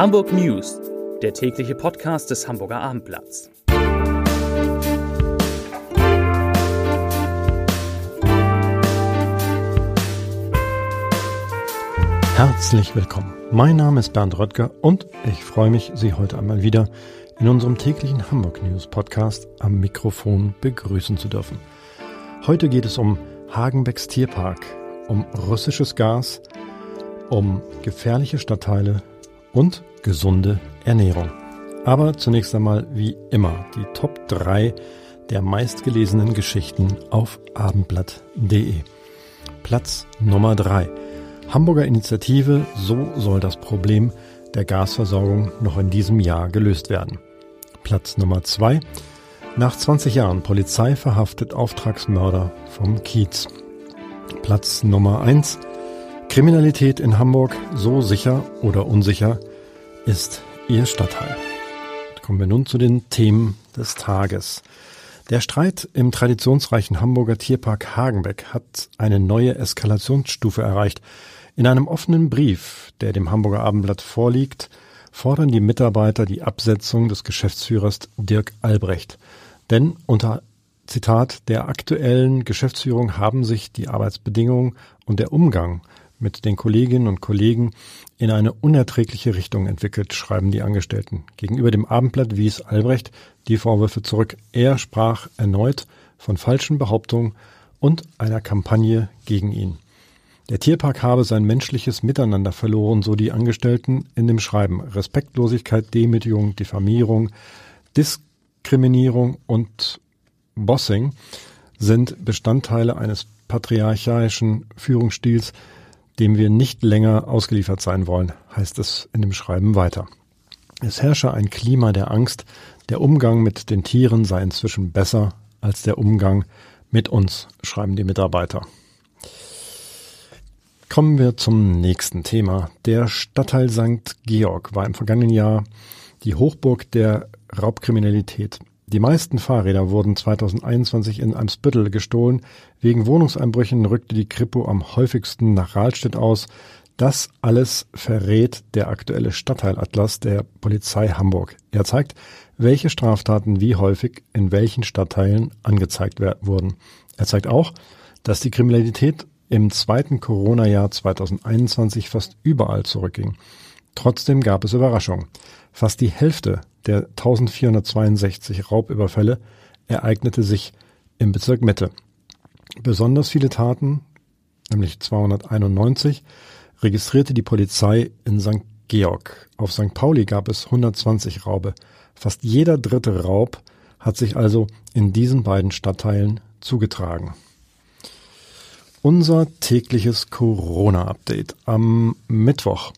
Hamburg News, der tägliche Podcast des Hamburger Abendblatts. Herzlich willkommen. Mein Name ist Bernd Röttger und ich freue mich, Sie heute einmal wieder in unserem täglichen Hamburg News Podcast am Mikrofon begrüßen zu dürfen. Heute geht es um Hagenbecks Tierpark, um russisches Gas, um gefährliche Stadtteile und gesunde Ernährung. Aber zunächst einmal wie immer die Top 3 der meistgelesenen Geschichten auf abendblatt.de. Platz Nummer 3. Hamburger Initiative, so soll das Problem der Gasversorgung noch in diesem Jahr gelöst werden. Platz Nummer 2. Nach 20 Jahren Polizei verhaftet Auftragsmörder vom Kiez. Platz Nummer 1. Kriminalität in Hamburg so sicher oder unsicher ist ihr Stadtteil. Kommen wir nun zu den Themen des Tages. Der Streit im traditionsreichen Hamburger Tierpark Hagenbeck hat eine neue Eskalationsstufe erreicht. In einem offenen Brief, der dem Hamburger Abendblatt vorliegt, fordern die Mitarbeiter die Absetzung des Geschäftsführers Dirk Albrecht. Denn unter Zitat der aktuellen Geschäftsführung haben sich die Arbeitsbedingungen und der Umgang mit den Kolleginnen und Kollegen in eine unerträgliche Richtung entwickelt, schreiben die Angestellten. Gegenüber dem Abendblatt wies Albrecht die Vorwürfe zurück. Er sprach erneut von falschen Behauptungen und einer Kampagne gegen ihn. Der Tierpark habe sein menschliches Miteinander verloren, so die Angestellten in dem Schreiben. Respektlosigkeit, Demütigung, Diffamierung, Diskriminierung und Bossing sind Bestandteile eines patriarchalischen Führungsstils, dem wir nicht länger ausgeliefert sein wollen, heißt es in dem Schreiben weiter. Es herrsche ein Klima der Angst, der Umgang mit den Tieren sei inzwischen besser als der Umgang mit uns, schreiben die Mitarbeiter. Kommen wir zum nächsten Thema. Der Stadtteil St. Georg war im vergangenen Jahr die Hochburg der Raubkriminalität. Die meisten Fahrräder wurden 2021 in Eimsbüttel gestohlen. Wegen Wohnungseinbrüchen rückte die Kripo am häufigsten nach Rahlstedt aus. Das alles verrät der aktuelle Stadtteilatlas der Polizei Hamburg. Er zeigt, welche Straftaten wie häufig in welchen Stadtteilen angezeigt wurden. Er zeigt auch, dass die Kriminalität im zweiten Corona-Jahr 2021 fast überall zurückging. Trotzdem gab es Überraschungen. Fast die Hälfte der 1462 Raubüberfälle ereignete sich im Bezirk Mitte. Besonders viele Taten, nämlich 291, registrierte die Polizei in St. Georg. Auf St. Pauli gab es 120 Raube. Fast jeder dritte Raub hat sich also in diesen beiden Stadtteilen zugetragen. Unser tägliches Corona-Update. Am Mittwoch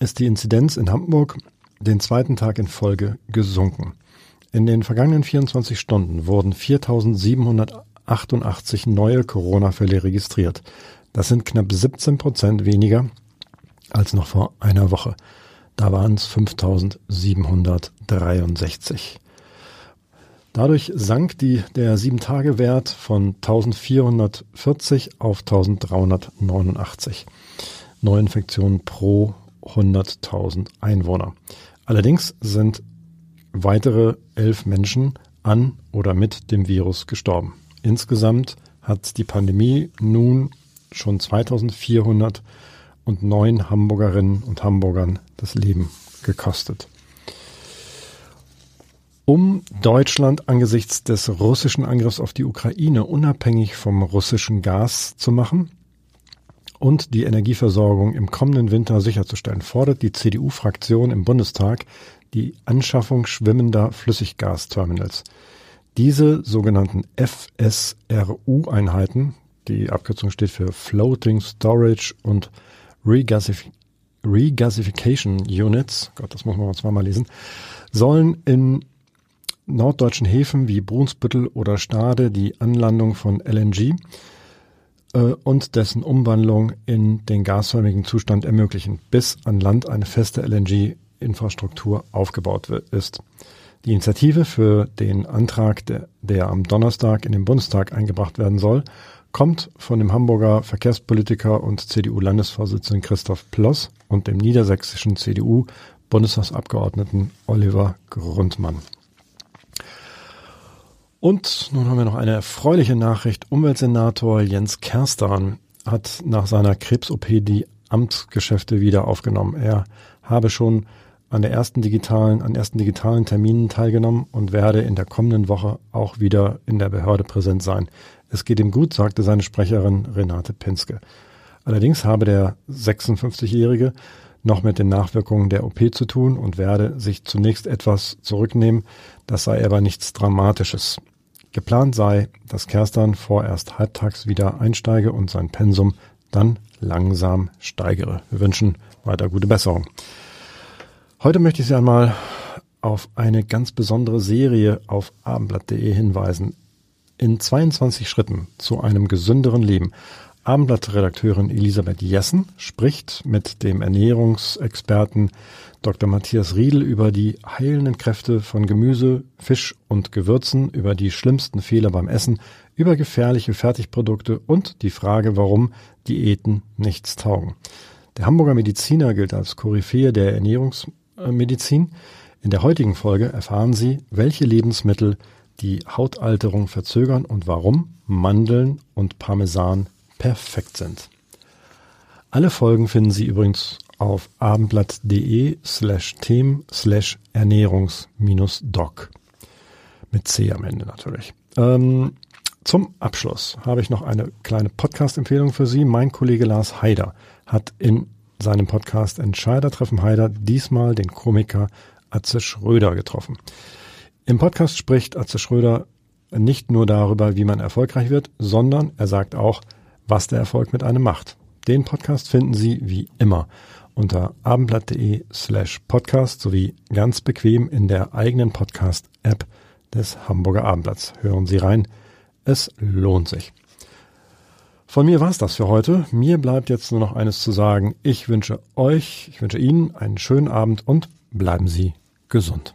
ist die Inzidenz in Hamburg den zweiten Tag in Folge gesunken. In den vergangenen 24 Stunden wurden 4.788 neue Corona-Fälle registriert. Das sind knapp 17 Prozent weniger als noch vor einer Woche. Da waren es 5.763. Dadurch sank die, der 7-Tage-Wert von 1440 auf 1389 Neuinfektionen pro 100.000 Einwohner. Allerdings sind weitere elf Menschen an oder mit dem Virus gestorben. Insgesamt hat die Pandemie nun schon 2409 Hamburgerinnen und Hamburgern das Leben gekostet um Deutschland angesichts des russischen Angriffs auf die Ukraine unabhängig vom russischen Gas zu machen und die Energieversorgung im kommenden Winter sicherzustellen, fordert die CDU-Fraktion im Bundestag die Anschaffung schwimmender Flüssiggasterminals. Diese sogenannten FSRU-Einheiten, die Abkürzung steht für Floating Storage und Regasif Regasification Units, Gott, das muss man zweimal lesen, sollen in norddeutschen Häfen wie Brunsbüttel oder Stade die Anlandung von LNG äh, und dessen Umwandlung in den gasförmigen Zustand ermöglichen, bis an Land eine feste LNG-Infrastruktur aufgebaut ist. Die Initiative für den Antrag, der, der am Donnerstag in den Bundestag eingebracht werden soll, kommt von dem Hamburger Verkehrspolitiker und CDU-Landesvorsitzenden Christoph Ploss und dem niedersächsischen CDU Bundestagsabgeordneten Oliver Grundmann. Und nun haben wir noch eine erfreuliche Nachricht. Umweltsenator Jens Kerstan hat nach seiner Krebs-OP die Amtsgeschäfte wieder aufgenommen. Er habe schon an der ersten digitalen, an ersten digitalen Terminen teilgenommen und werde in der kommenden Woche auch wieder in der Behörde präsent sein. Es geht ihm gut, sagte seine Sprecherin Renate Pinske. Allerdings habe der 56-Jährige noch mit den Nachwirkungen der OP zu tun und werde sich zunächst etwas zurücknehmen. Das sei aber nichts Dramatisches. Geplant sei, dass Kerstan vorerst halbtags wieder einsteige und sein Pensum dann langsam steigere. Wir wünschen weiter gute Besserung. Heute möchte ich Sie einmal auf eine ganz besondere Serie auf abendblatt.de hinweisen. In 22 Schritten zu einem gesünderen Leben Abendblatt-Redakteurin Elisabeth Jessen spricht mit dem Ernährungsexperten Dr. Matthias Riedel über die heilenden Kräfte von Gemüse, Fisch und Gewürzen, über die schlimmsten Fehler beim Essen, über gefährliche Fertigprodukte und die Frage, warum Diäten nichts taugen. Der Hamburger Mediziner gilt als Koryphäe der Ernährungsmedizin. In der heutigen Folge erfahren Sie, welche Lebensmittel die Hautalterung verzögern und warum Mandeln und Parmesan perfekt sind. Alle Folgen finden Sie übrigens auf abendblatt.de slash them slash ernährungs-doc. Mit C am Ende natürlich. Ähm, zum Abschluss habe ich noch eine kleine Podcast-Empfehlung für Sie. Mein Kollege Lars Haider hat in seinem Podcast Entscheider treffen Haider diesmal den Komiker Atze Schröder getroffen. Im Podcast spricht Atze Schröder nicht nur darüber, wie man erfolgreich wird, sondern er sagt auch, was der Erfolg mit einem macht. Den Podcast finden Sie wie immer unter abendblatt.de slash podcast sowie ganz bequem in der eigenen Podcast-App des Hamburger Abendblatts. Hören Sie rein, es lohnt sich. Von mir war's das für heute. Mir bleibt jetzt nur noch eines zu sagen. Ich wünsche euch, ich wünsche Ihnen einen schönen Abend und bleiben Sie gesund.